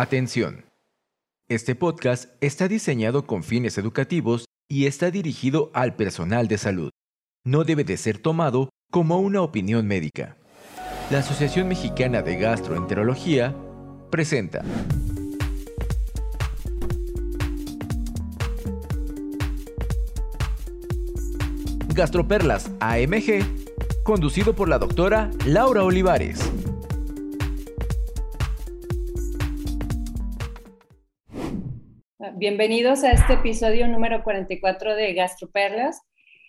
Atención. Este podcast está diseñado con fines educativos y está dirigido al personal de salud. No debe de ser tomado como una opinión médica. La Asociación Mexicana de Gastroenterología presenta. Gastroperlas AMG, conducido por la doctora Laura Olivares. Bienvenidos a este episodio número 44 de Gastroperlas.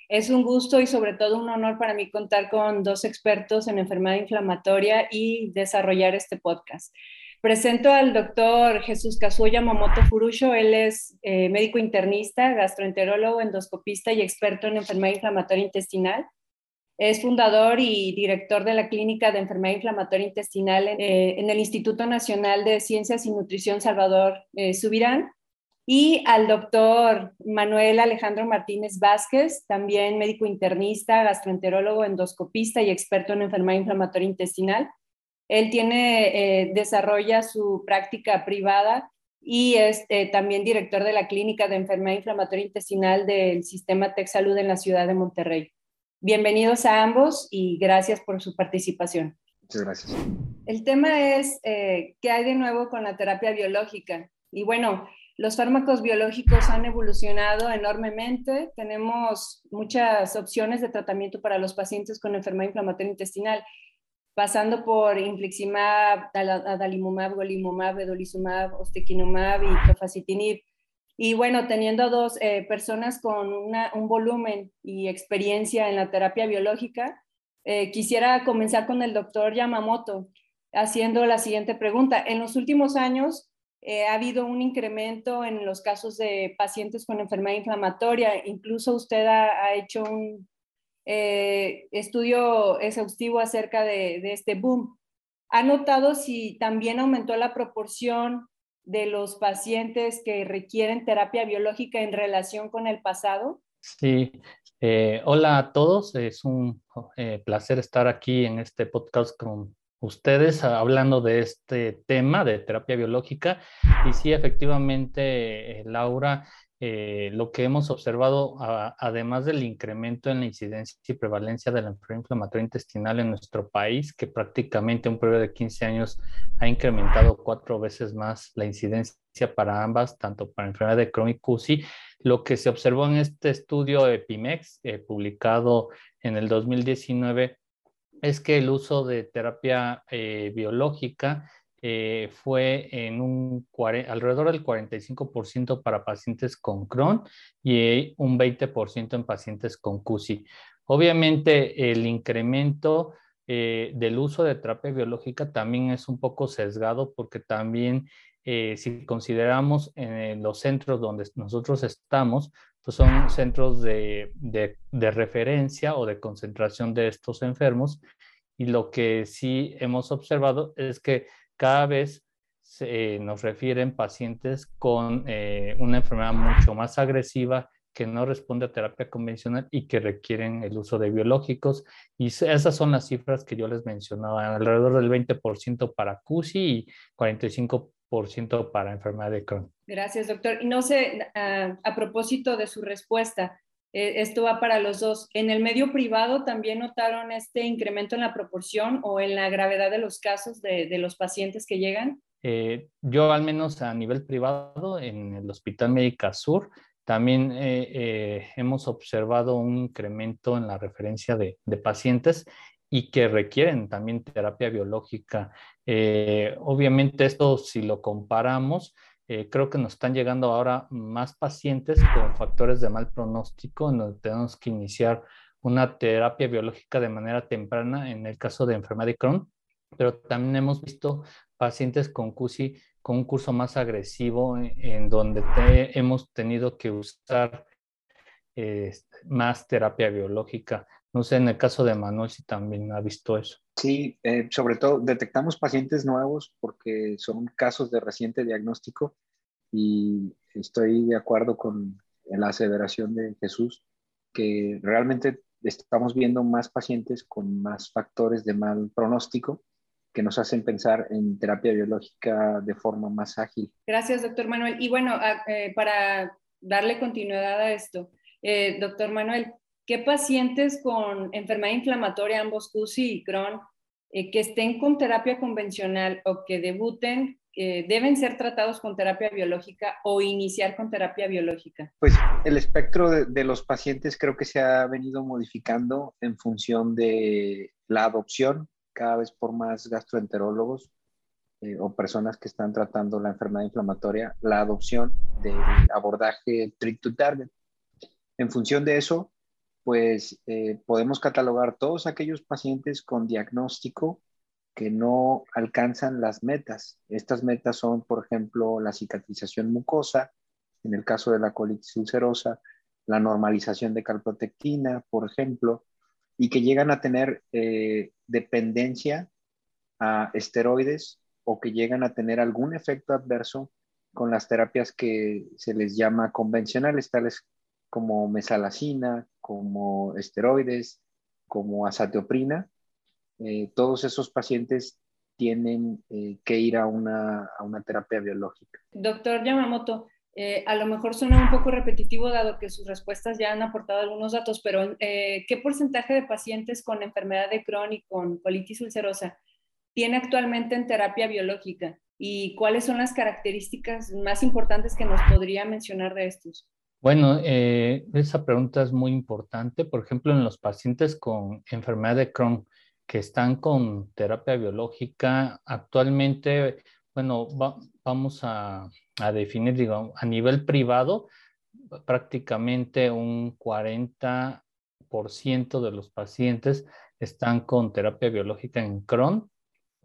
Es un gusto y sobre todo un honor para mí contar con dos expertos en enfermedad inflamatoria y desarrollar este podcast. Presento al doctor Jesús Kazuya Momoto Furusho. Él es eh, médico internista, gastroenterólogo, endoscopista y experto en enfermedad inflamatoria intestinal. Es fundador y director de la Clínica de Enfermedad Inflamatoria Intestinal en, eh, el Instituto Nacional de Ciencias y Nutrición Salvador eh, Subirán y al doctor Manuel Alejandro Martínez Vázquez, también médico internista, gastroenterólogo, endoscopista y experto en enfermedad inflamatoria intestinal. Él tiene, eh, desarrolla su práctica privada y es eh, también director de la Clínica de Enfermedad Inflamatoria Intestinal del Sistema Tech Salud en la ciudad de Monterrey. Bienvenidos a ambos y gracias por su participación. Muchas gracias. El tema es, eh, ¿qué hay de nuevo con la terapia biológica? Y bueno, los fármacos biológicos han evolucionado enormemente. Tenemos muchas opciones de tratamiento para los pacientes con enfermedad inflamatoria intestinal, pasando por infliximab, adalimumab, golimumab, vedolizumab, ostequinumab y tofacitinib. Y bueno, teniendo dos eh, personas con un volumen y experiencia en la terapia biológica, eh, quisiera comenzar con el doctor Yamamoto haciendo la siguiente pregunta. En los últimos años, eh, ha habido un incremento en los casos de pacientes con enfermedad inflamatoria. Incluso usted ha, hecho un eh, estudio exhaustivo acerca de, este boom. ¿Ha notado si también aumentó la proporción de los pacientes que requieren terapia biológica en relación con el pasado? Sí, eh, hola a todos. Es un placer estar aquí en este podcast con ustedes hablando de este tema de terapia biológica. Y sí, efectivamente, eh, Laura, eh, lo que hemos observado, además del incremento en la incidencia y prevalencia de la enfermedad inflamatoria intestinal en nuestro país, que prácticamente un periodo de 15 años ha incrementado cuatro veces más la incidencia para ambas, tanto para enfermedad de Crohn y CUSI, lo que se observó en este estudio EPIMEX, eh, publicado en el 2019, es que el uso de terapia eh, biológica eh, fue en un alrededor del 45% para pacientes con Crohn y un 20% en pacientes con CUSI. Obviamente el incremento eh, del uso de terapia biológica también es un poco sesgado porque también si consideramos en los centros donde nosotros estamos, pues son centros de, referencia o de concentración de estos enfermos. Y lo que sí hemos observado es que cada vez nos refieren pacientes con eh, una enfermedad mucho más agresiva que no responde a terapia convencional y que requieren el uso de biológicos. Y esas son las cifras que yo les mencionaba, alrededor del 20% para CUSI y 45% para enfermedad de Crohn. Gracias, doctor. Y no sé, ah, a, propósito de su respuesta, eh, esto va para los dos. ¿En el medio privado también notaron este incremento en la proporción o en la gravedad de los casos de, los pacientes que llegan? Eh, yo al menos a nivel privado, en el Hospital Médica Sur, también eh, hemos observado un incremento en la referencia de, de pacientes y que requieren también terapia biológica. Obviamente esto si lo comparamos, eh, creo que nos están llegando ahora más pacientes con factores de mal pronóstico, en donde tenemos que iniciar una terapia biológica de manera temprana en el caso de enfermedad de Crohn, pero también hemos visto pacientes con CUSI con un curso más agresivo en, donde hemos tenido que usar eh, más terapia biológica. No sé, en el caso de Manuel si también ha visto eso. Sí, eh, sobre todo detectamos pacientes nuevos porque son casos de reciente diagnóstico y estoy de acuerdo con la aseveración de Jesús que realmente estamos viendo más pacientes con más factores de mal pronóstico que nos hacen pensar en terapia biológica de forma más ágil. Gracias, doctor Manuel. Y bueno, eh, para darle continuidad a esto, eh, doctor Manuel, ¿qué pacientes con enfermedad inflamatoria, ambos CUSI y Crohn, eh, que estén con terapia convencional o que debuten, deben ser tratados con terapia biológica o iniciar con terapia biológica? Pues el espectro de los pacientes creo que se ha venido modificando en función de la adopción cada vez por más gastroenterólogos eh, o personas que están tratando la enfermedad inflamatoria, la adopción del abordaje treat to target. En función de eso, pues eh, podemos catalogar todos aquellos pacientes con diagnóstico que no alcanzan las metas. Estas metas son, por ejemplo, la cicatrización mucosa, en el caso de la colitis ulcerosa, la normalización de calprotectina, por ejemplo, y que llegan a tener eh, dependencia a esteroides o que llegan a tener algún efecto adverso con las terapias que se les llama convencionales, tales como mesalacina, como esteroides, como azatioprina. Eh, todos esos pacientes tienen eh, que ir a una, a una terapia biológica. Doctor Yamamoto, eh, a lo mejor suena un poco repetitivo dado que sus respuestas ya han aportado algunos datos, pero ¿qué porcentaje de pacientes con enfermedad de Crohn y con colitis ulcerosa tiene actualmente en terapia biológica? ¿Y cuáles son las características más importantes que nos podría mencionar de estos? Bueno, eh, esa pregunta es muy importante. Por ejemplo, en los pacientes con enfermedad de Crohn que están con terapia biológica, actualmente, bueno, vamos a a definir, digamos, a nivel privado, prácticamente un 40% de los pacientes están con terapia biológica en Crohn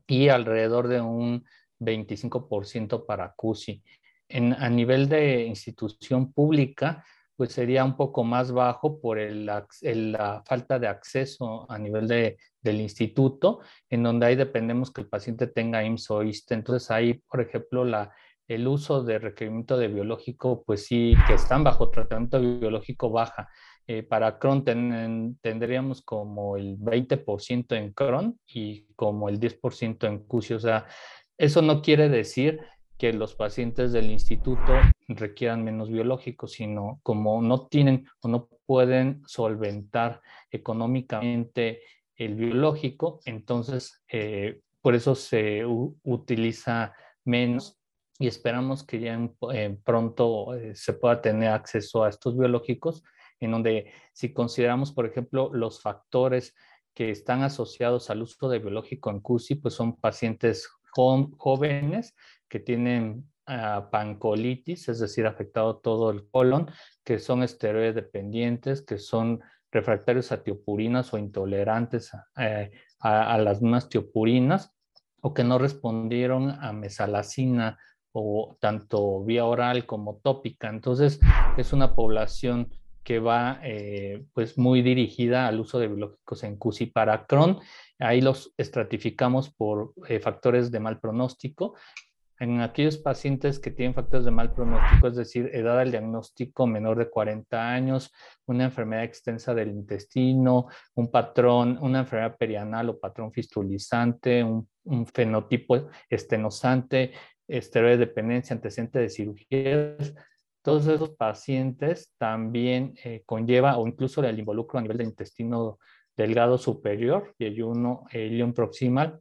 y alrededor de un 25% para CUSI. En, a nivel de institución pública, pues sería un poco más bajo por el, la falta de acceso a nivel de, del instituto, en donde ahí dependemos que el paciente tenga IMSS o ISTE. Entonces ahí, por ejemplo, la, el uso de requerimiento de biológico, pues sí, que están bajo tratamiento biológico baja. Eh, para Crohn tendríamos como el 20% en Crohn y como el 10% en CUSI. O sea, eso no quiere decir que los pacientes del instituto requieran menos biológicos, sino como no tienen o no pueden solventar económicamente el biológico, entonces eh, por eso se utiliza menos y esperamos que ya pronto eh, se pueda tener acceso a estos biológicos, en donde si consideramos, por ejemplo, los factores que están asociados al uso de biológico en CUSI, pues son pacientes jóvenes que tienen ah, pancolitis, es decir, afectado todo el colon, que son esteroides dependientes, que son refractarios a tiopurinas o intolerantes eh, a, las mismas tiopurinas, o que no respondieron a mesalacina o tanto vía oral como tópica. Entonces, es una población que va eh, pues muy dirigida al uso de biológicos en CUSI para Crohn. Ahí los estratificamos por eh, factores de mal pronóstico. En aquellos pacientes que tienen factores de mal pronóstico, es decir, edad del diagnóstico menor de 40 años, una enfermedad extensa del intestino, un patrón, una enfermedad perianal o patrón fistulizante, un, fenotipo estenosante, esteroide dependencia, antecedente de cirugías, todos esos pacientes también eh, conlleva o incluso el involucro a nivel del intestino delgado superior y el uno, proximal,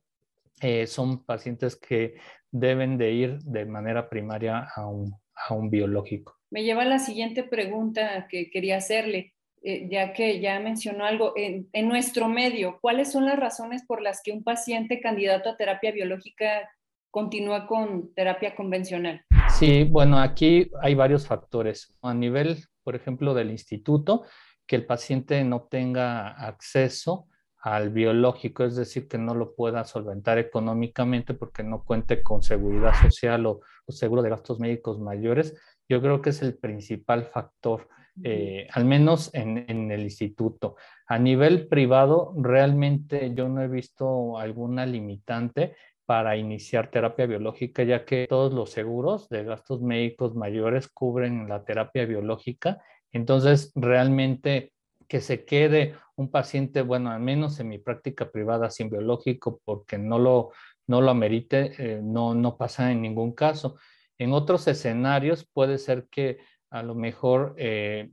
eh, son pacientes que deben de ir de manera primaria a un, a un biológico. Me lleva a la siguiente pregunta que quería hacerle. Eh, ya que ya mencionó algo, en, en, nuestro medio, ¿cuáles son las razones por las que un paciente candidato a terapia biológica continúa con terapia convencional? Sí, bueno, aquí hay varios factores. A nivel, por ejemplo, del instituto, que el paciente no tenga acceso al biológico, es decir, que no lo pueda solventar económicamente porque no cuente con seguridad social o, seguro de gastos médicos mayores, yo creo que es el principal factor, eh, al menos en, en, el instituto. A nivel privado, realmente yo no he visto alguna limitante para iniciar terapia biológica, ya que todos los seguros de gastos médicos mayores cubren la terapia biológica. Entonces, realmente que se quede un paciente, bueno, al menos en mi práctica privada sin biológico, porque no lo no lo amerite, eh, no, no pasa en ningún caso. En otros escenarios puede ser que a lo mejor eh,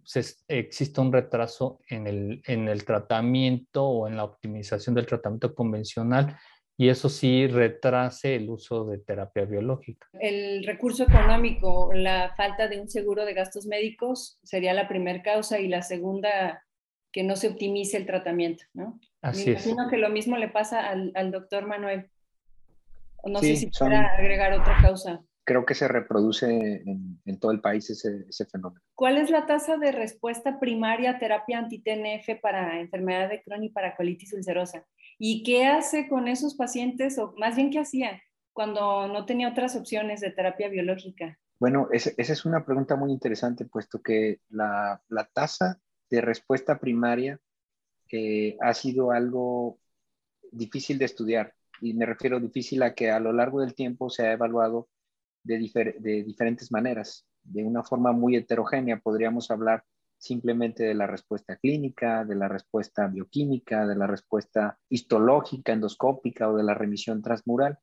exista un retraso en el, en el tratamiento o en la optimización del tratamiento convencional y eso sí retrase el uso de terapia biológica. El recurso económico, la falta de un seguro de gastos médicos sería la primera causa y la segunda, que no se optimice el tratamiento, ¿no? Así Me imagino que lo mismo le pasa al, al doctor Manuel. No sé si pudiera agregar otra causa. Creo que se reproduce en, todo el país ese, ese, fenómeno. ¿Cuál es la tasa de respuesta primaria a terapia anti-TNF para enfermedad de Crohn y para colitis ulcerosa? ¿Y qué hace con esos pacientes, o más bien qué hacía cuando no tenía otras opciones de terapia biológica? Bueno, esa es una pregunta muy interesante, puesto que la, la tasa de respuesta primaria eh, ha sido algo difícil de estudiar y me refiero difícil a que a lo largo del tiempo se ha evaluado de, diferentes maneras, de una forma muy heterogénea. Podríamos hablar simplemente de la respuesta clínica, de la respuesta bioquímica, de la respuesta histológica, endoscópica o de la remisión transmural.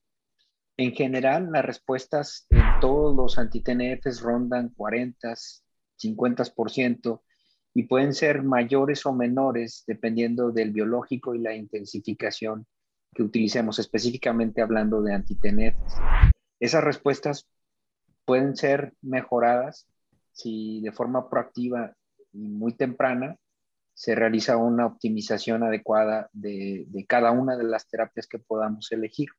En general, las respuestas en todos los anti-TNFs rondan 40, 50% y pueden ser mayores o menores dependiendo del biológico y la intensificación que utilicemos, específicamente hablando de antitenefes. Esas respuestas pueden ser mejoradas si de forma proactiva y muy temprana se realiza una optimización adecuada de, cada una de las terapias que podamos elegir.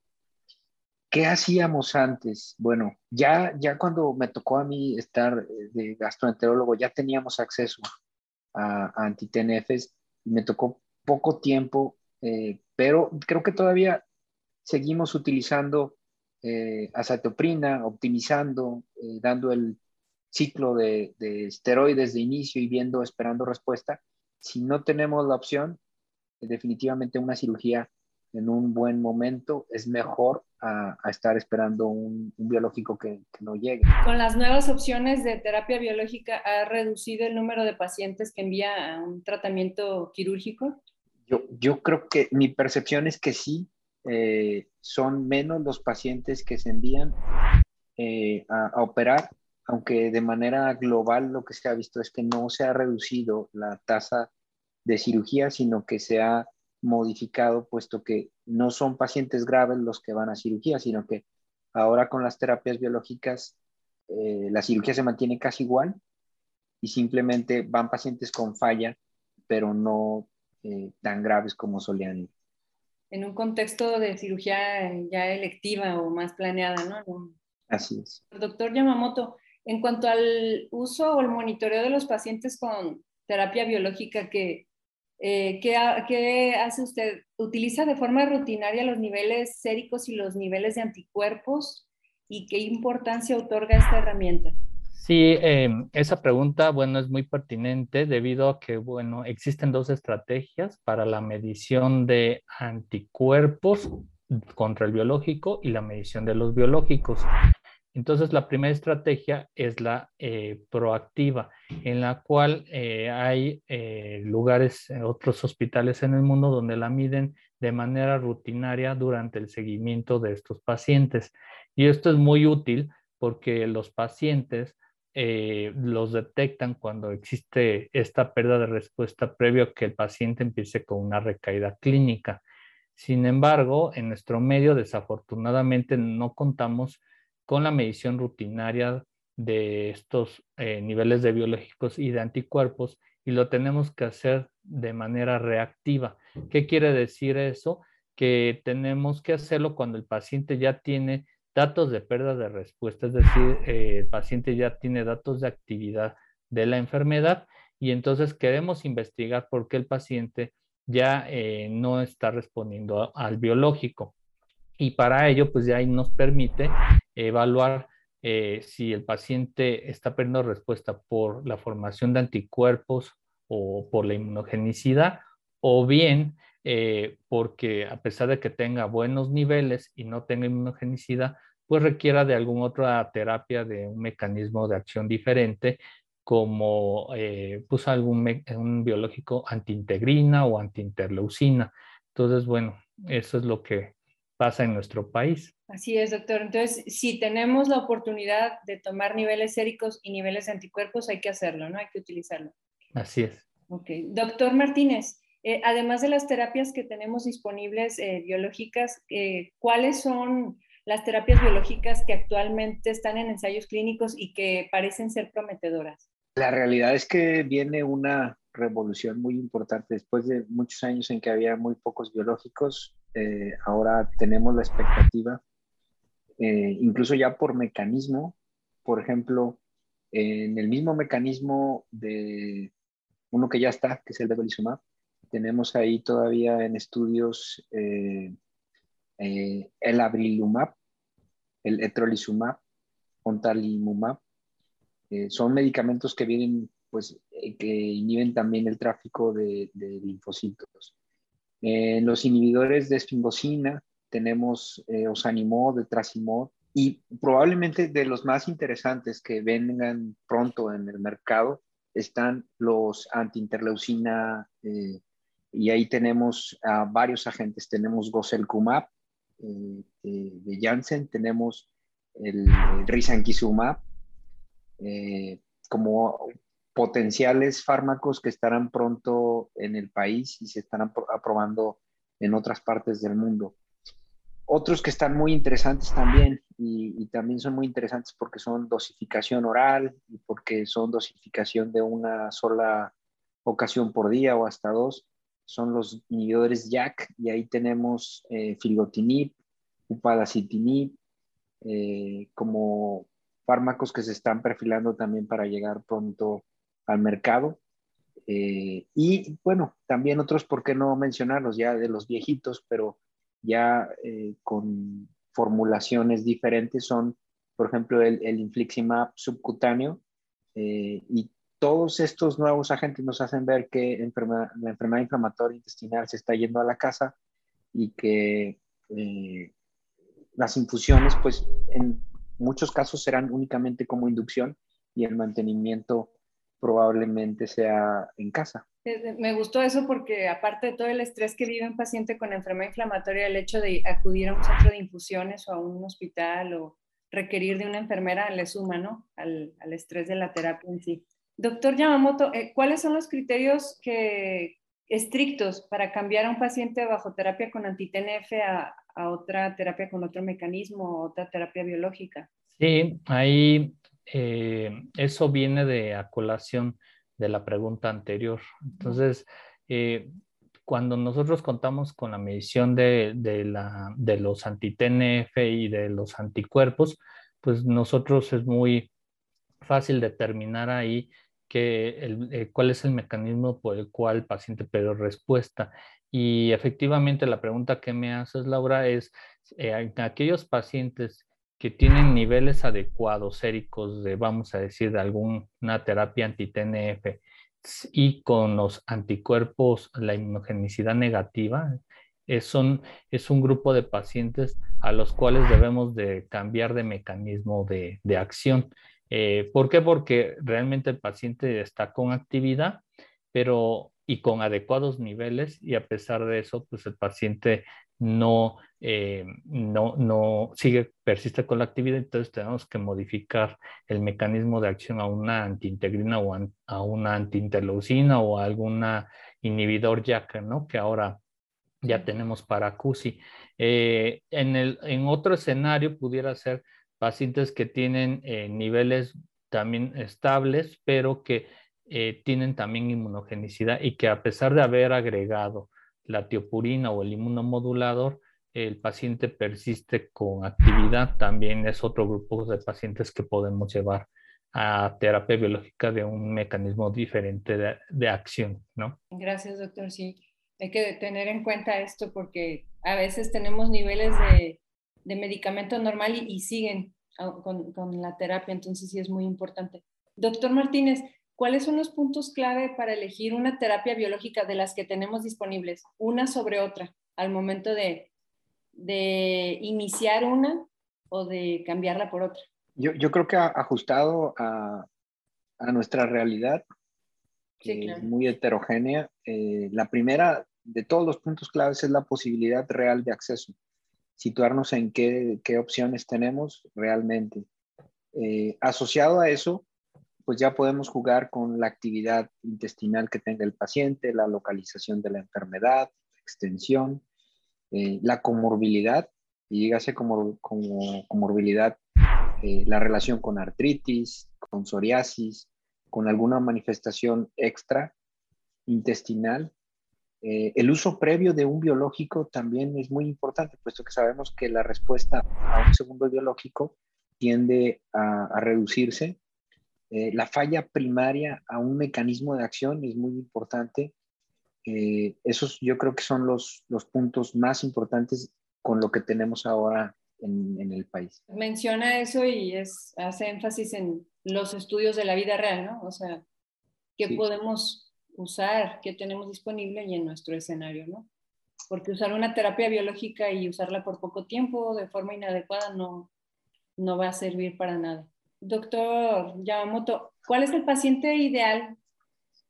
¿Qué hacíamos antes? Bueno, ya, ya cuando me tocó a mí estar de gastroenterólogo, ya teníamos acceso a, a antitenefes y me tocó poco tiempo eh, pero creo que todavía seguimos utilizando eh, acetoprina, optimizando, eh, dando el ciclo de, esteroides de inicio y viendo, esperando respuesta. Si no tenemos la opción, definitivamente una cirugía en un buen momento es mejor a, estar esperando un, biológico que, que, no llegue. Con las nuevas opciones de terapia biológica, ¿ha reducido el número de pacientes que envía a un tratamiento quirúrgico? Yo, creo que mi percepción es que sí, eh, son menos los pacientes que se envían eh, a, operar, aunque de manera global lo que se ha visto es que no se ha reducido la tasa de cirugía, sino que se ha modificado, puesto que no son pacientes graves los que van a cirugía, sino que ahora con las terapias biológicas eh, la cirugía se mantiene casi igual y simplemente van pacientes con falla, pero no eh, tan graves como solían ir. En un contexto de cirugía ya electiva o más planeada, ¿no? Así es. Doctor Yamamoto, en cuanto al uso o el monitoreo de los pacientes con terapia biológica, ¿qué, eh, ¿qué, hace usted? ¿Utiliza de forma rutinaria los niveles séricos y los niveles de anticuerpos? ¿Y qué importancia otorga esta herramienta? Sí, em, esa pregunta, bueno, es muy pertinente debido a que, bueno, existen dos estrategias para la medición de anticuerpos contra el biológico y la medición de los biológicos. Entonces, la primera estrategia es la eh, proactiva, en la cual eh, hay eh, lugares, otros hospitales en el mundo donde la miden de manera rutinaria durante el seguimiento de estos pacientes. Y esto es muy útil porque los pacientes los detectan cuando existe esta pérdida de respuesta previo a que el paciente empiece con una recaída clínica. Sin embargo, en nuestro medio desafortunadamente no contamos con la medición rutinaria de estos eh, niveles de biológicos y de anticuerpos y lo tenemos que hacer de manera reactiva. ¿Qué quiere decir eso? Que tenemos que hacerlo cuando el paciente ya tiene datos de pérdida de respuesta, es decir, eh, el paciente ya tiene datos de actividad de la enfermedad y entonces queremos investigar por qué el paciente ya eh, no está respondiendo al biológico. Y para ello, pues ya ahí nos permite evaluar eh, si el paciente está perdiendo respuesta por la formación de anticuerpos o por la inmunogenicidad, o bien eh, porque a pesar de que tenga buenos niveles y no tenga inmunogenicidad, pues requiera de alguna otra terapia de un mecanismo de acción diferente, como eh, pues algún un biológico antiintegrina o antiinterleucina. Entonces, bueno, eso es lo que pasa en nuestro país. Así es, doctor. Entonces, si tenemos la oportunidad de tomar niveles séricos y niveles de anticuerpos, hay que hacerlo, ¿no? Hay que utilizarlo. Así es. Ok. Doctor Martínez, eh, además de las terapias que tenemos disponibles eh, biológicas, eh, ¿cuáles son las terapias biológicas que actualmente están en ensayos clínicos y que parecen ser prometedoras? La realidad es que viene una revolución muy importante. Después de muchos años en que había muy pocos biológicos, eh, ahora tenemos la expectativa, eh, incluso ya por mecanismo, por ejemplo, en el mismo mecanismo de uno que ya está, que es el de Belizumab, tenemos ahí todavía en estudios eh, el Abrilumab, el Etrolizumab, Ontalimumab. son medicamentos que vienen pues que inhiben también el tráfico de, linfocitos. En los inhibidores de esfingosina tenemos eh, osanimod, etrasimod y probablemente de los más interesantes que vengan pronto en el mercado están los antiinterleucina eh, y ahí tenemos a varios agentes. Tenemos Goselcumab eh, de Janssen, tenemos el, el Risankizumab como potenciales fármacos que estarán pronto en el país y se estarán aprobando en otras partes del mundo. Otros que están muy interesantes también y, también son muy interesantes porque son dosificación oral y porque son dosificación de una sola ocasión por día o hasta dos, son los inhibidores JAK y ahí tenemos eh, filgotinib, upadacitinib, eh, como fármacos que se están perfilando también para llegar pronto al mercado. Eh, y bueno, también otros, ¿por qué no mencionarlos ya de los viejitos, pero ya eh, con formulaciones diferentes son, por ejemplo, el, el infliximab subcutáneo eh, y todos estos nuevos agentes nos hacen ver que la enfermedad inflamatoria intestinal se está yendo a la casa y que las infusiones, pues en muchos casos serán únicamente como inducción y el mantenimiento probablemente sea en casa. Me gustó eso porque aparte de todo el estrés que vive un paciente con enfermedad inflamatoria, el hecho de acudir a un centro de infusiones o a un hospital o requerir de una enfermera le suma ¿no? al, al estrés de la terapia en sí. Doctor Yamamoto, eh, ¿cuáles son los criterios que, estrictos para cambiar a un paciente bajo terapia con anti-TNF a, a, otra terapia con otro mecanismo o otra terapia biológica? Sí, ahí eh, eso viene de acolación de la pregunta anterior. Entonces, eh, cuando nosotros contamos con la medición de, la, de los anti-TNF y de los anticuerpos, pues nosotros es muy fácil determinar ahí que eh, cuál es el mecanismo por el cual el paciente pidió respuesta. Y efectivamente la pregunta que me haces, Laura, es en aquellos pacientes que tienen niveles adecuados séricos de, vamos a decir, de alguna terapia anti-TNF y con los anticuerpos, la inmunogenicidad negativa, es un, es un grupo de pacientes a los cuales debemos de cambiar de mecanismo de, de acción. Eh, ¿Por qué? Porque realmente el paciente está con actividad, pero y con adecuados niveles y a pesar de eso, pues el paciente no, eh, no, no sigue, persiste con la actividad, entonces tenemos que modificar el mecanismo de acción a una antiintegrina o a una antiinterleucina o a alguna inhibidor JAK, ¿no? Que ahora ya tenemos para CUSI. Eh, en, el, en otro escenario pudiera ser pacientes que tienen eh, niveles también estables, pero que tienen también inmunogenicidad y que a pesar de haber agregado la tiopurina o el inmunomodulador, el paciente persiste con actividad, también es otro grupo de pacientes que podemos llevar a terapia biológica de un mecanismo diferente de, acción, ¿no? Gracias, doctor. Sí, hay que tener en cuenta esto porque a veces tenemos niveles de, medicamento normal y, siguen con, con, la terapia, entonces sí es muy importante. Doctor Martínez, ¿Cuáles son los puntos clave para elegir una terapia biológica de las que tenemos disponibles, una sobre otra, al momento de, iniciar una o de cambiarla por otra? Yo, creo que ajustado a, nuestra realidad, que es muy heterogénea, eh, la primera de todos los puntos claves es la posibilidad real de acceso. situarnos en qué, qué opciones tenemos realmente. Eh, asociado a eso, pues ya podemos jugar con la actividad intestinal que tenga el paciente, la localización de la enfermedad, extensión, eh, la comorbilidad, y dígase como, como comorbilidad eh, la relación con artritis, con psoriasis, con alguna manifestación extra intestinal. Eh, el uso previo de un biológico también es muy importante, puesto que sabemos que la respuesta a un segundo biológico tiende a, reducirse. La falla primaria a un mecanismo de acción es muy importante. Esos yo creo que son los, los puntos más importantes con lo que tenemos ahora en, el país. Menciona eso y es, hace énfasis en los estudios de la vida real, ¿no? O sea, qué podemos usar, qué tenemos disponible y en nuestro escenario, ¿no? Porque usar una terapia biológica y usarla por poco tiempo de forma inadecuada no, no va a servir para nada. Doctor Yamamoto, ¿cuál es el paciente ideal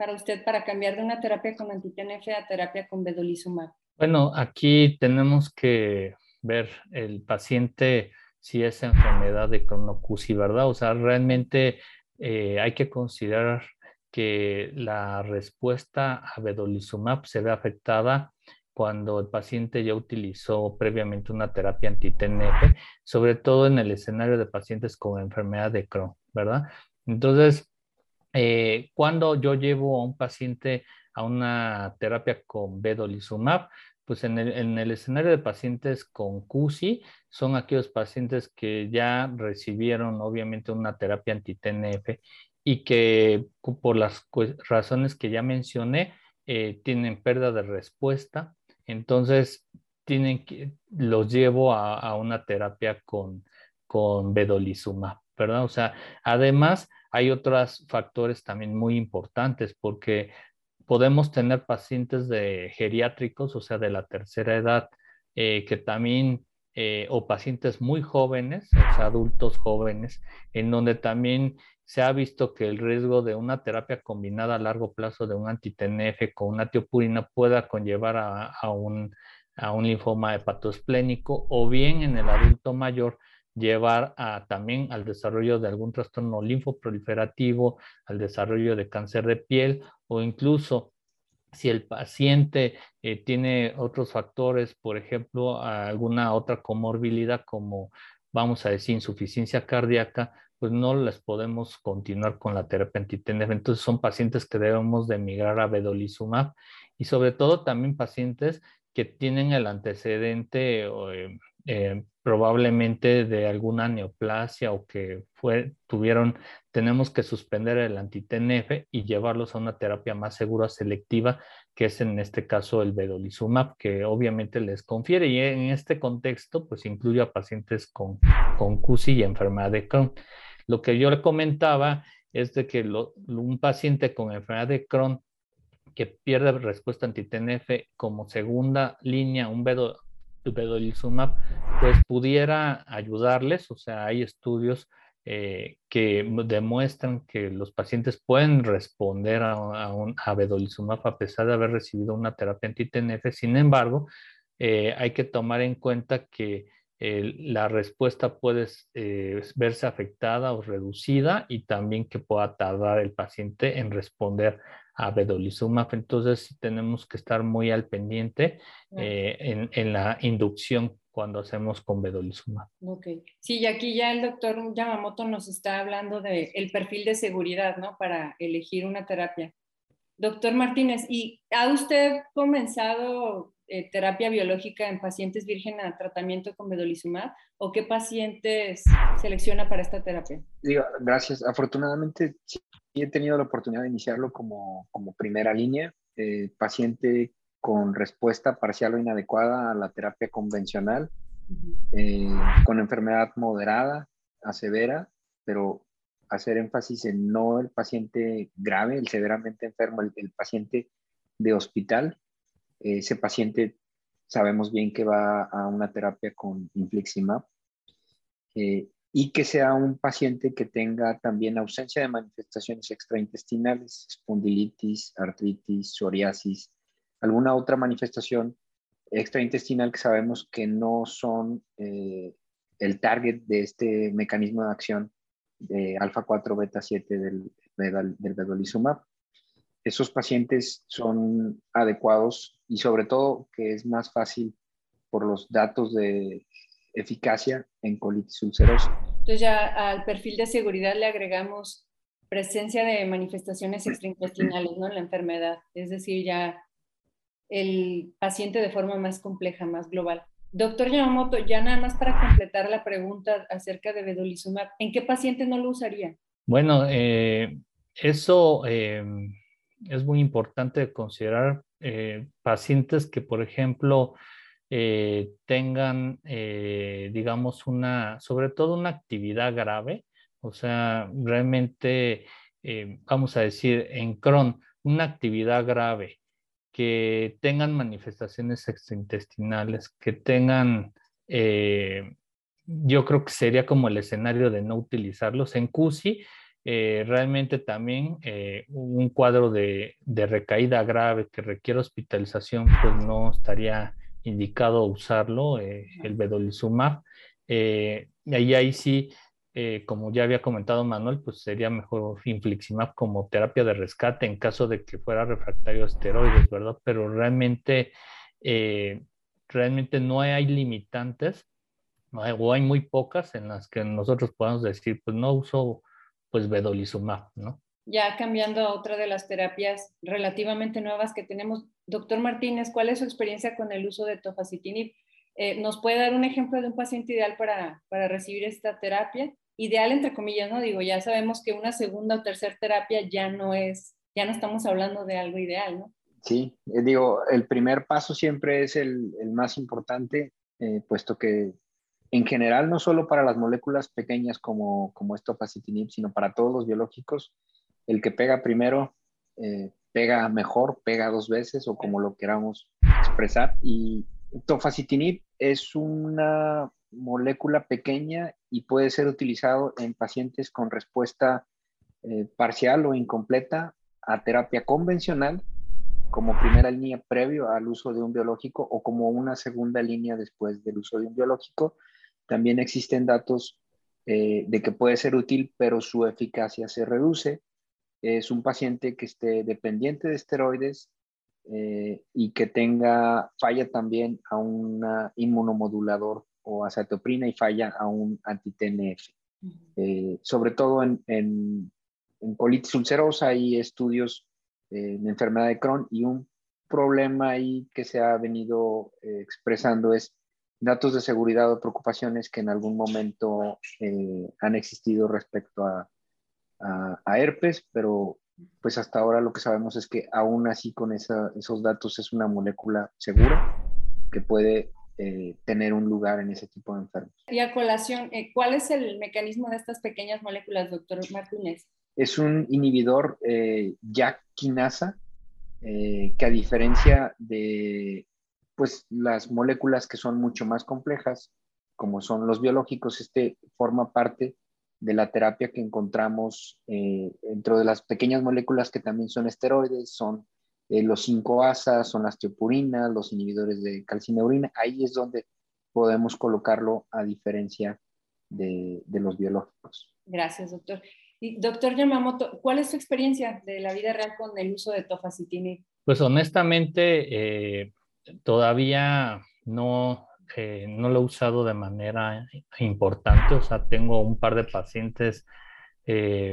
para usted para cambiar de una terapia con anti-TNF a terapia con vedolizumab? Bueno, aquí tenemos que ver el paciente si es enfermedad de cronocusi, ¿verdad? O sea, realmente eh, hay que considerar que la respuesta a vedolizumab se ve afectada cuando el paciente ya utilizó previamente una terapia anti-TNF, sobre todo en el escenario de pacientes con enfermedad de Crohn, ¿verdad? Entonces, eh, cuando yo llevo a un paciente a una terapia con vedolizumab, pues en el, escenario de pacientes con CUSI son aquellos pacientes que ya recibieron obviamente una terapia anti-TNF y que por las razones que ya mencioné eh, tienen pérdida de respuesta. Entonces, tienen los llevo a, una terapia con, con vedolizumab, ¿verdad? O sea, además hay otros factores también muy importantes porque podemos tener pacientes de geriátricos, o sea, de la tercera edad, eh, que también, eh, o pacientes muy jóvenes, o sea, adultos jóvenes, en donde también se ha visto que el riesgo de una terapia combinada a largo plazo de un anti-TNF con una tiopurina pueda conllevar a, un, a un linfoma hepatoesplénico o bien en el adulto mayor llevar a, también al desarrollo de algún trastorno linfoproliferativo, al desarrollo de cáncer de piel o incluso si el paciente eh, tiene otros factores, por ejemplo, alguna otra comorbilidad como vamos a decir insuficiencia cardíaca, pues no les podemos continuar con la terapia anti-TNF. Entonces son pacientes que debemos de migrar a vedolizumab y sobre todo también pacientes que tienen el antecedente eh, eh, probablemente de alguna neoplasia o que fue, tuvieron, tenemos que suspender el anti-TNF y llevarlos a una terapia más segura, selectiva, que es en este caso el vedolizumab, que obviamente les confiere. Y en este contexto, pues incluye a pacientes con, con CUSI y enfermedad de Crohn. Lo que yo le comentaba es de que un paciente con enfermedad de Crohn que pierde respuesta anti-TNF como segunda línea, un pues pudiera ayudarles, o sea, hay estudios eh, que demuestran que los pacientes pueden responder a, un, a a pesar de haber recibido una terapia anti-TNF. Sin embargo, eh, hay que tomar en cuenta que la respuesta puede eh, verse afectada o reducida y también que pueda tardar el paciente en responder a vedolizumab. Entonces tenemos que estar muy al pendiente eh, en, la inducción cuando hacemos con vedolizumab. Ok. Sí, y aquí ya el doctor Yamamoto nos está hablando del el perfil de seguridad, ¿no? Para elegir una terapia. Doctor Martínez, ¿y ha usted comenzado eh, terapia biológica en pacientes virgen a tratamiento con vedolizumab o qué pacientes selecciona para esta terapia? Digo, gracias. Afortunadamente sí he tenido la oportunidad de iniciarlo como, como primera línea. Eh, paciente con respuesta parcial o inadecuada a la terapia convencional, eh, con enfermedad moderada a severa, pero hacer énfasis en no el paciente grave, el severamente enfermo, el, el paciente de hospital, ese paciente sabemos bien que va a una terapia con infliximab eh, y que sea un paciente que tenga también ausencia de manifestaciones extraintestinales, espondilitis, artritis, psoriasis, alguna otra manifestación extraintestinal que sabemos que no son eh, el target de este mecanismo de acción de alfa 4 beta 7 del, del vedolizumab. Esos pacientes son adecuados y sobre todo que es más fácil por los datos de eficacia en colitis ulcerosa. Entonces ya al perfil de seguridad le agregamos presencia de manifestaciones extraintestinales, ¿no? La enfermedad, es decir, ya el paciente de forma más compleja, más global. Doctor Yamamoto, ya nada más para completar la pregunta acerca de vedolizumab, ¿en qué paciente no lo usaría? Bueno, eh, eso eh, es muy importante considerar eh, pacientes que, por ejemplo, tengan, digamos, una, sobre todo una actividad grave, o sea, realmente, vamos a decir, en Crohn, una actividad grave que tengan manifestaciones extraintestinales, que tengan, eh, yo creo que sería como el escenario de no utilizarlos. En CUSI, eh, realmente también eh, un cuadro de, recaída grave que requiere hospitalización, pues no estaría indicado usarlo, el vedolizumab. y ahí, sí eh, como ya había comentado Manuel, pues sería mejor infliximab como terapia de rescate en caso de que fuera refractario a esteroides, ¿verdad? Pero realmente, eh, realmente no hay limitantes, o hay muy pocas en las que nosotros podamos decir, pues no uso pues vedolizumab, ¿no? Ya cambiando a otra de las terapias relativamente nuevas que tenemos, doctor Martínez, ¿cuál es su experiencia con el uso de tofacitinib? Eh, ¿Nos puede dar un ejemplo de un paciente ideal para, para recibir esta terapia? ideal entre comillas, ¿no? Digo, ya sabemos que una segunda o tercera terapia ya no es, ya no estamos hablando de algo ideal, ¿no? Sí, eh, digo, el primer paso siempre es el, el más importante, eh, puesto que en general, no solo para las moléculas pequeñas como, como estofacitinib, sino para todos los biológicos, el que pega primero eh, pega mejor, pega dos veces o como lo queramos expresar. Y tofacitinib es una molécula pequeña y puede ser utilizado en pacientes con respuesta eh, parcial o incompleta a terapia convencional como primera línea previo al uso de un biológico o como una segunda línea después del uso de un biológico. También existen datos eh, de que puede ser útil, pero su eficacia se reduce. Es un paciente que esté dependiente de esteroides eh, y que tenga falla también a un inmunomodulador o acetoprina y falla a un anti-TNF. Eh, sobre todo en, en, colitis ulcerosa hay estudios eh, en enfermedad de Crohn y un problema ahí que se ha venido eh, expresando es datos de seguridad o preocupaciones que en algún momento han existido respecto a, a, herpes, pero pues hasta ahora lo que sabemos es que aún así con esos datos es una molécula segura que puede eh, tener un lugar en ese tipo de enfermos. Y a colación, eh, ¿cuál es el mecanismo de estas pequeñas moléculas, doctor Martínez? Es un inhibidor eh, quinasa que a diferencia de pues, las moléculas que son mucho más complejas, como son los biológicos, este forma parte de la terapia que encontramos dentro de las pequeñas moléculas que también son esteroides, son eh, los 5-ASA son las teopurinas, los inhibidores de calcineurina. Ahí es donde podemos colocarlo a diferencia de, los biológicos. Gracias, doctor. Y doctor Yamamoto, ¿cuál es su experiencia de la vida real con el uso de tofacitinib? Pues honestamente, eh, todavía no, eh, no lo he usado de manera importante. O sea, tengo un par de pacientes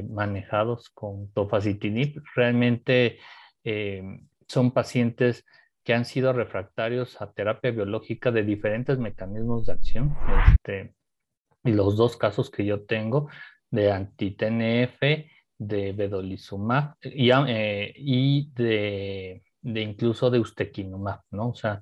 manejados con tofacitinib. Realmente eh, son pacientes que han sido refractarios a terapia biológica de diferentes mecanismos de acción. Este, y los dos casos que yo tengo de anti-TNF, de vedolizumab eh, y de, de, incluso de ustekinumab, ¿no? O sea,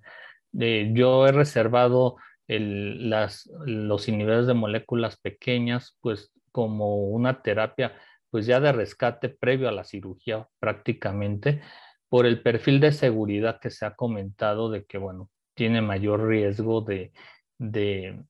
yo he reservado el, las, los inhibidores de moléculas pequeñas, pues como una terapia pues ya de rescate previo a la cirugía prácticamente, por el perfil de seguridad que se ha comentado de que, bueno, tiene mayor riesgo de, de,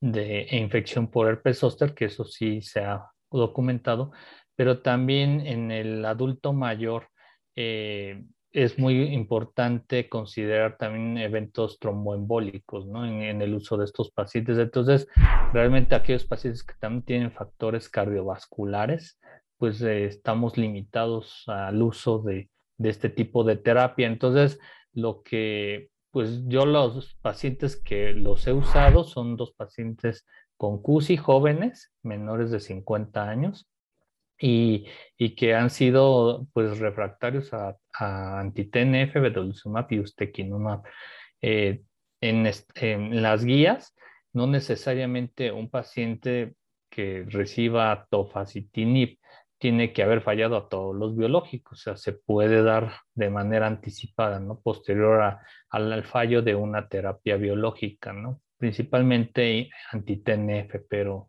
de infección por herpes zóster, que eso sí se ha documentado, pero también en el adulto mayor, eh, es muy importante considerar también eventos tromboembólicos ¿no? en, el uso de estos pacientes. Entonces, realmente aquellos pacientes que también tienen factores cardiovasculares, pues eh, estamos limitados al uso de, de, este tipo de terapia. Entonces, lo que, pues yo los pacientes que los he usado son dos pacientes con CUSI jóvenes, menores de 50 años, y, que han sido pues refractarios a, a anti-TNF, vedolizumab y ustekinumab. Eh, en, en, las guías, no necesariamente un paciente que reciba tofacitinib tiene que haber fallado a todos los biológicos, o sea, se puede dar de manera anticipada, ¿no? Posterior al fallo de una terapia biológica, ¿no? Principalmente anti-TNF, pero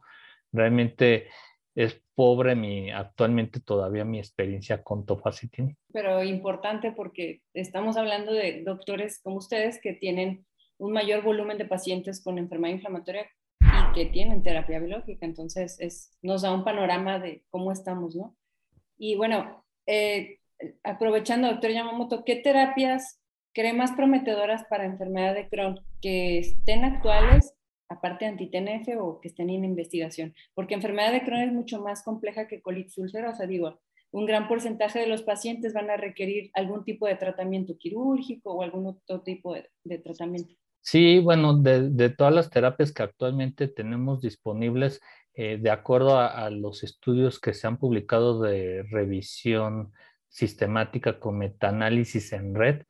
realmente es pobre mi, actualmente todavía mi experiencia con tofacitinib. Pero importante porque estamos hablando de doctores como ustedes que tienen un mayor volumen de pacientes con enfermedad inflamatoria y que tienen terapia biológica. Entonces, es, nos da un panorama de cómo estamos, ¿no? Y bueno, eh, aprovechando, doctor Yamamoto, ¿qué terapias cree más prometedoras para enfermedad de Crohn que estén actuales aparte de anti-TNF o que estén en investigación, porque enfermedad de Crohn es mucho más compleja que colitis ulcerosa, digo, un gran porcentaje de los pacientes van a requerir algún tipo de tratamiento quirúrgico o algún otro tipo de, tratamiento. Sí, bueno, de, todas las terapias que actualmente tenemos disponibles, eh, de acuerdo a, los estudios que se han publicado de revisión sistemática con metaanálisis en red,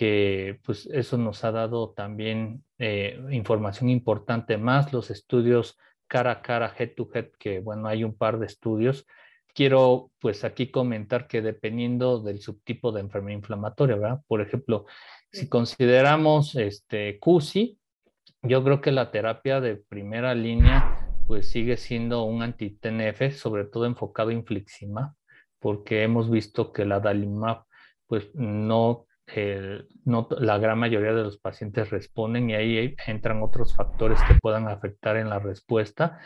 que pues eso nos ha dado también eh, información importante, más los estudios cara a cara, head to head, que bueno, hay un par de estudios. Quiero pues aquí comentar que dependiendo del subtipo de enfermedad inflamatoria, ¿verdad? Por ejemplo, si consideramos este CUSI, yo creo que la terapia de primera línea pues sigue siendo un anti-TNF, sobre todo enfocado en infliximab, porque hemos visto que la dalimab pues no no, la gran mayoría de los pacientes responden y ahí entran otros factores que puedan afectar en la respuesta.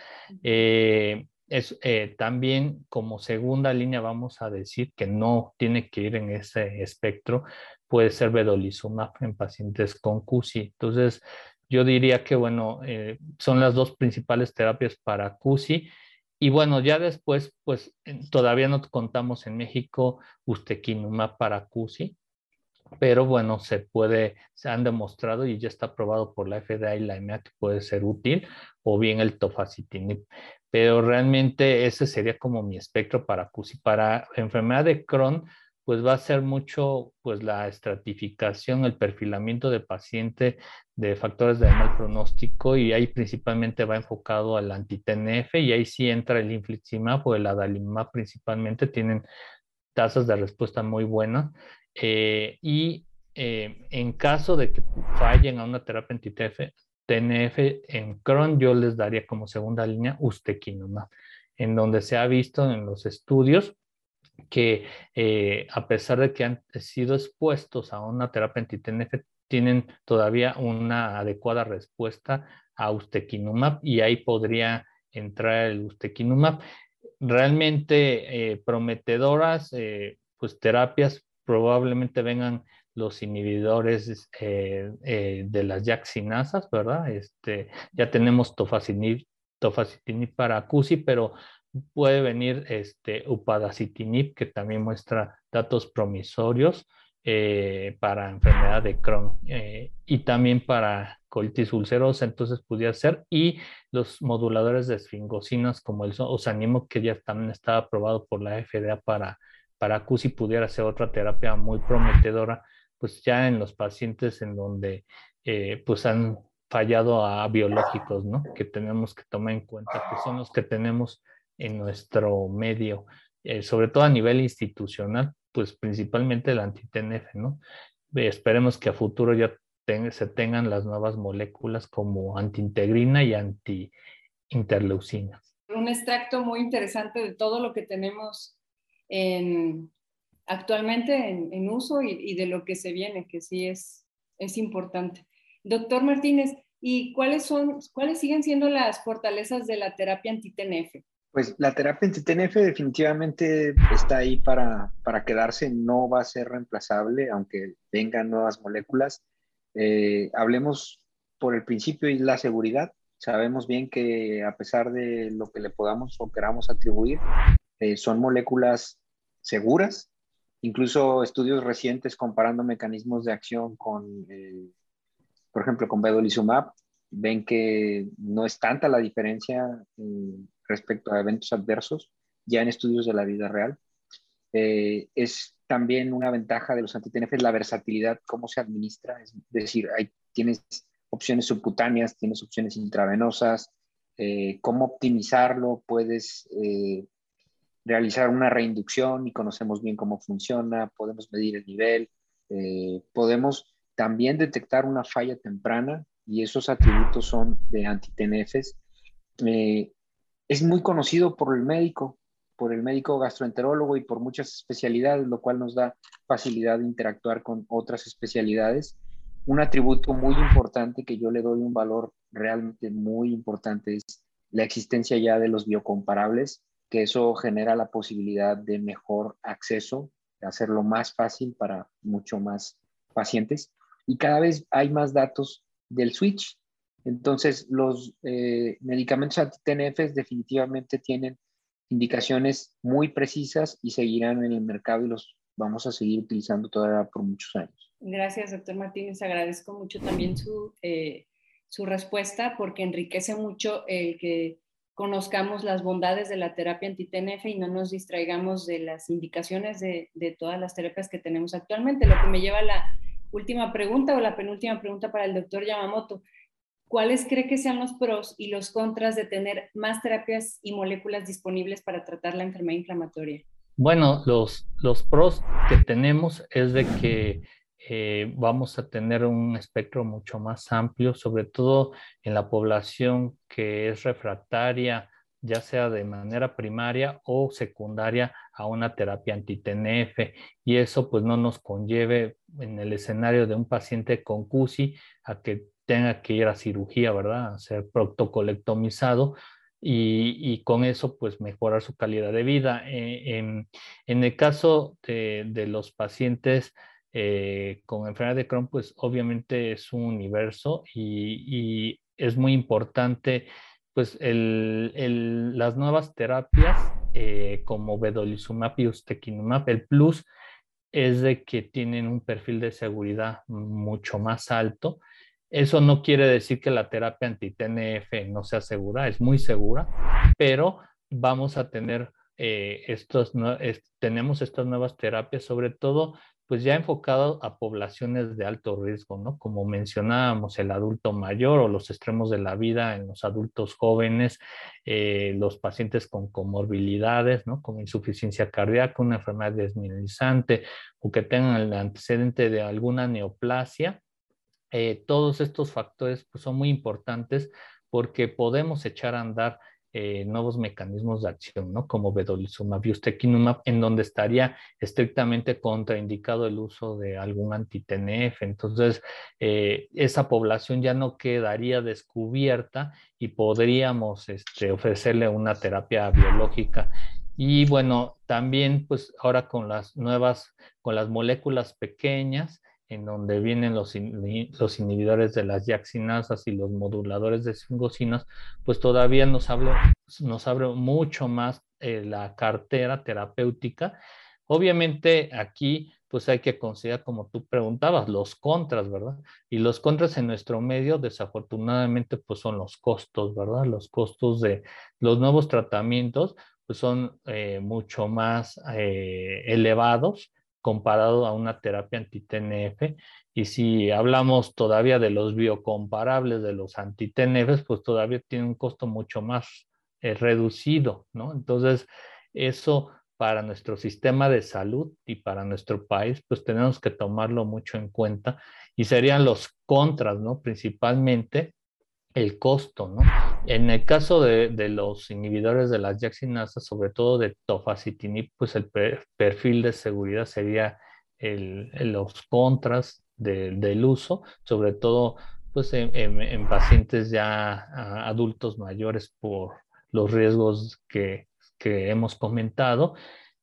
Eh, es, eh, también como segunda línea vamos a decir que no tiene que ir en ese espectro, puede ser vedolizumab en pacientes con CUSI. Entonces, yo diría que, bueno, eh, son las dos principales terapias para CUSI. Y bueno, ya después, pues todavía no contamos en México ustekinumab para CUSI, pero bueno, se puede, se han demostrado y ya está aprobado por la FDA y la EMEA que puede ser útil, o bien el tofacitinib. Pero realmente ese sería como mi espectro para CUSI. Para enfermedad de Crohn, pues va a ser mucho pues la estratificación, el perfilamiento de paciente de factores de mal pronóstico y ahí principalmente va enfocado al anti-TNF y ahí sí entra el infliximab o el adalimumab principalmente, tienen tasas de respuesta muy buenas eh, y eh, en caso de que fallen a una terapia anti-TNF en Crohn, yo les daría como segunda línea ustekinumab, en donde se ha visto en los estudios que eh, a pesar de que han sido expuestos a una terapia anti-TNF, tienen todavía una adecuada respuesta a ustekinumab y ahí podría entrar el ustekinumab. Realmente prometedoras, pues terapias probablemente vengan los inhibidores eh, eh, de las jaxinasas, ¿verdad? Este, ya tenemos tofacitinib, para CUSI, pero puede venir este, upadacitinib, que también muestra datos promisorios eh, para enfermedad de Crohn y también para colitis ulcerosa, entonces pudiera ser, y los moduladores de esfingocinas como el osanimo, que ya también está aprobado por la FDA para para CUSI pudiera ser otra terapia muy prometedora, pues ya en los pacientes en donde eh, pues han fallado a biológicos, ¿no? Que tenemos que tomar en cuenta, que son los que tenemos en nuestro medio, eh, sobre todo a nivel institucional, pues principalmente el anti-TNF, ¿no? esperemos que a futuro ya se tengan las nuevas moléculas como antiintegrina y anti-interleucina. Un extracto muy interesante de todo lo que tenemos actualmente en, uso y, de lo que se viene, que sí es, es importante. Doctor Martínez, ¿y cuáles, son, cuáles siguen siendo las fortalezas de la terapia anti-TNF? Pues la terapia en TNF definitivamente está ahí para, para, quedarse, no va a ser reemplazable, aunque vengan nuevas moléculas. Eh, hablemos por el principio y la seguridad. Sabemos bien que a pesar de lo que le podamos o queramos atribuir, eh, son moléculas seguras. Incluso estudios recientes comparando mecanismos de acción con, eh, por ejemplo, con vedolizumab, ven que no es tanta la diferencia respecto a eventos adversos, ya en estudios de la vida real. Eh, es también una ventaja de los antitenefes la versatilidad, cómo se administra, es decir, hay, tienes opciones subcutáneas, tienes opciones intravenosas, eh, cómo optimizarlo, puedes eh, realizar una reinducción y conocemos bien cómo funciona, podemos medir el nivel, podemos también detectar una falla temprana y esos atributos son de antitenefes es muy conocido por el médico, por el médico gastroenterólogo y por muchas especialidades, lo cual nos da facilidad de interactuar con otras especialidades. Un atributo muy importante que yo le doy un valor realmente muy importante es la existencia ya de los biocomparables, que eso genera la posibilidad de mejor acceso, de hacerlo más fácil para mucho más pacientes. Y cada vez hay más datos del switch, entonces, los eh, medicamentos anti-TNF definitivamente tienen indicaciones muy precisas y seguirán en el mercado y los vamos a seguir utilizando todavía por muchos años. Gracias, doctor Martínez. Agradezco mucho también su, eh, su respuesta porque enriquece mucho el que conozcamos las bondades de la terapia anti-TNF y no nos distraigamos de las indicaciones de, de todas las terapias que tenemos actualmente, lo que me lleva a la última pregunta o la penúltima pregunta para el doctor Yamamoto. ¿cuáles cree que sean los pros y los contras de tener más terapias y moléculas disponibles para tratar la enfermedad inflamatoria? Bueno, los, los pros que tenemos es de que eh, vamos a tener un espectro mucho más amplio, sobre todo en la población que es refractaria, ya sea de manera primaria o secundaria a una terapia anti-TNF y eso pues no nos conlleve en el escenario de un paciente con CUSI a que tenga que ir a cirugía, ¿verdad? A ser protocolectomizado y, y, con eso pues mejorar su calidad de vida. Eh, en, el caso de los pacientes eh, con enfermedad de Crohn, pues obviamente es un universo y, y es muy importante pues el, el, las nuevas terapias eh, como vedolizumab y ustekinumab, el plus es de que tienen un perfil de seguridad mucho más alto. Eso no quiere decir que la terapia anti-TNF no sea segura, es muy segura, pero vamos a tener eh, estos, tenemos estas nuevas terapias, sobre todo pues ya enfocado a poblaciones de alto riesgo, ¿no? Como mencionábamos, el adulto mayor o los extremos de la vida en los adultos jóvenes, eh, los pacientes con comorbilidades, ¿no? Como insuficiencia cardíaca, una enfermedad desmineralizante o que tengan el antecedente de alguna neoplasia, eh, todos estos factores pues, son muy importantes porque podemos echar a andar eh, nuevos mecanismos de acción, ¿no? Como vedolizumab y ustekinumab, en donde estaría estrictamente contraindicado el uso de algún anti-TNF. Entonces, eh, esa población ya no quedaría descubierta y podríamos este, ofrecerle una terapia biológica. Y bueno, también pues ahora con las nuevas, con las moléculas pequeñas, en donde vienen los, inhibidores de las diaxinasas y los moduladores de singocinas, pues todavía nos abre mucho más eh, la cartera terapéutica. Obviamente aquí pues hay que considerar, como tú preguntabas, los contras, ¿verdad? Y los contras en nuestro medio, desafortunadamente, pues son los costos, ¿verdad? Los costos de los nuevos tratamientos, pues son eh, mucho más eh, elevados comparado a una terapia anti-TNF. Y si hablamos todavía de los biocomparables de los anti-TNF, pues todavía tiene un costo mucho más eh, reducido, ¿no? Entonces, eso para nuestro sistema de salud y para nuestro país, pues tenemos que tomarlo mucho en cuenta y serían los contras, ¿no? Principalmente el costo, ¿no? En el caso de, los inhibidores de las diaxinasas, sobre todo de tofacitinib, pues el perfil de seguridad sería los contras del uso, sobre todo pues en, pacientes ya adultos mayores por los riesgos que, que hemos comentado,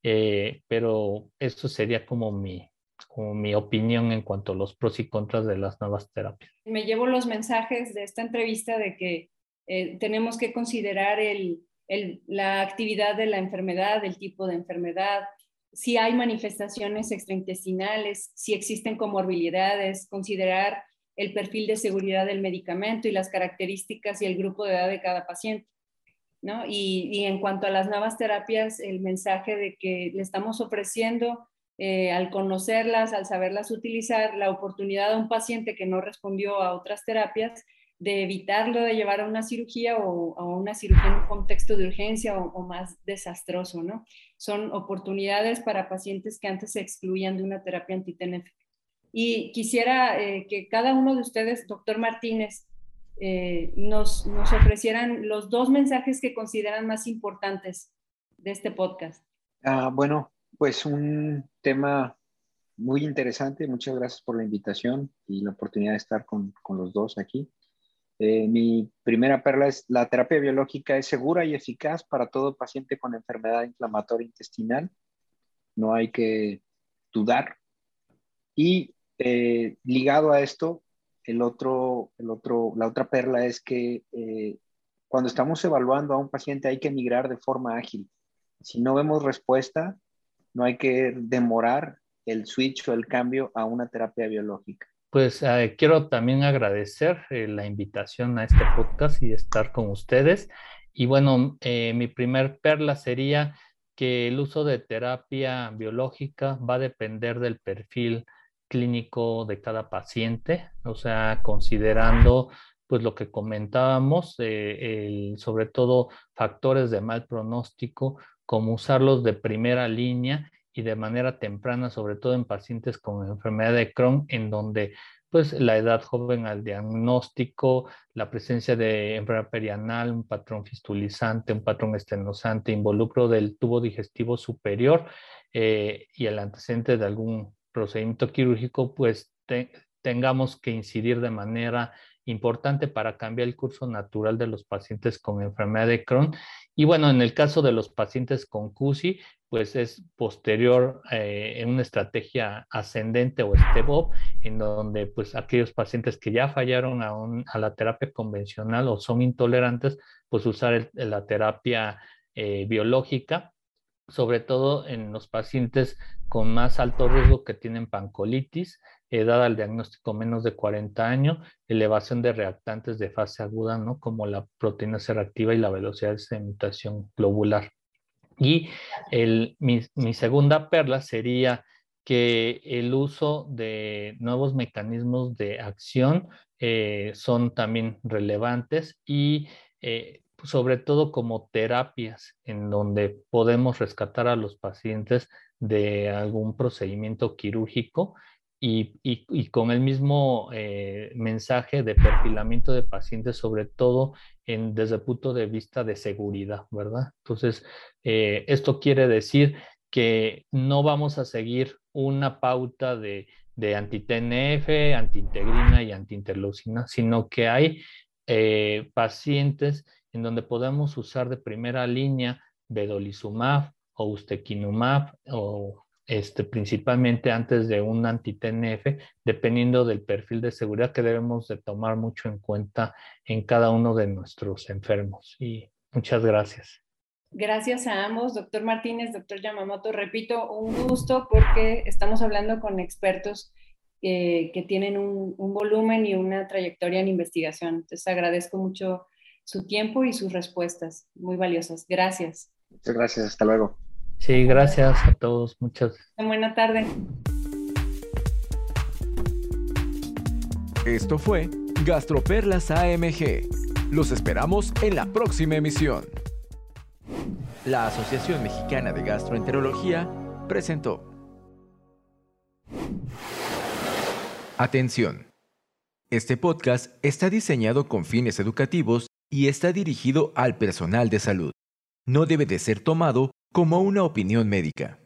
eh, pero eso sería como mi, como mi opinión en cuanto a los pros y contras de las nuevas terapias. Me llevo los mensajes de esta entrevista de que eh, tenemos que considerar el, el, la actividad de la enfermedad, el tipo de enfermedad, si hay manifestaciones extraintestinales, si existen comorbilidades, considerar el perfil de seguridad del medicamento y las características y el grupo de edad de cada paciente. ¿no? Y, y en cuanto a las nuevas terapias, el mensaje de que le estamos ofreciendo eh, al conocerlas, al saberlas utilizar, la oportunidad a un paciente que no respondió a otras terapias de evitarlo de llevar a una cirugía o a una cirugía en un contexto de urgencia o, más desastroso, ¿no? Son oportunidades para pacientes que antes se excluían de una terapia antitenéfica. Y quisiera eh, que cada uno de ustedes, doctor Martínez, eh, nos, nos ofrecieran los dos mensajes que consideran más importantes de este podcast. Ah, bueno, pues un tema muy interesante. Muchas gracias por la invitación y la oportunidad de estar con, con los dos aquí. Eh, mi primera perla es la terapia biológica es segura y eficaz para todo paciente con enfermedad inflamatoria intestinal. No hay que dudar. Y eh, ligado a esto, el otro, el otro, la otra perla es que eh, cuando estamos evaluando a un paciente hay que migrar de forma ágil. Si no vemos respuesta, no hay que demorar el switch o el cambio a una terapia biológica. Pues eh, quiero también agradecer eh, la invitación a este podcast y estar con ustedes. Y bueno, eh, mi primer perla sería que el uso de terapia biológica va a depender del perfil clínico de cada paciente, o sea, considerando pues lo que comentábamos, sobre todo factores de mal pronóstico, como usarlos de primera línea y de manera temprana, sobre todo en pacientes con enfermedad de Crohn, en donde pues la edad joven al diagnóstico, la presencia de enfermedad perianal, un patrón fistulizante, un patrón estenosante, involucro del tubo digestivo superior eh, y el antecedente de algún procedimiento quirúrgico, pues tengamos que incidir de manera importante para cambiar el curso natural de los pacientes con enfermedad de Crohn. Y bueno, en el caso de los pacientes con CUSI, pues es posterior eh, en una estrategia ascendente o step up, en donde pues aquellos pacientes que ya fallaron a, a la terapia convencional o son intolerantes, pues usar la terapia eh, biológica, sobre todo en los pacientes con más alto riesgo que tienen pancolitis, edad al diagnóstico menos de 40 años, elevación de reactantes de fase aguda, ¿no? Como la proteína C reactiva y la velocidad de mutación globular. Y mi segunda perla sería que el uso de nuevos mecanismos de acción eh, son también relevantes y eh, sobre todo como terapias en donde podemos rescatar a los pacientes de algún procedimiento quirúrgico y, y, con el mismo eh, mensaje de perfilamiento de pacientes, sobre todo desde el punto de vista de seguridad, ¿verdad? Entonces, eh, esto quiere decir que no vamos a seguir una pauta de, de anti-TNF, anti-integrina y anti-interleucina, sino que hay eh, pacientes en donde podemos usar de primera línea vedolizumab o ustekinumab o este, principalmente antes de un anti-TNF, dependiendo del perfil de seguridad que debemos de tomar mucho en cuenta en cada uno de nuestros enfermos. Y muchas gracias. Gracias a ambos, doctor Martínez, doctor Yamamoto. Repito, un gusto porque estamos hablando con expertos que tienen un, un, volumen y una trayectoria en investigación. Entonces agradezco mucho su tiempo y sus respuestas, muy valiosas. Gracias. Muchas gracias, hasta luego. Sí, gracias a todos. Muchas. Buena tarde. Esto fue Gastroperlas AMG. Los esperamos en la próxima emisión. La Asociación Mexicana de Gastroenterología presentó. Atención. Este podcast está diseñado con fines educativos y está dirigido al personal de salud. No debe de ser tomado como una opinión médica.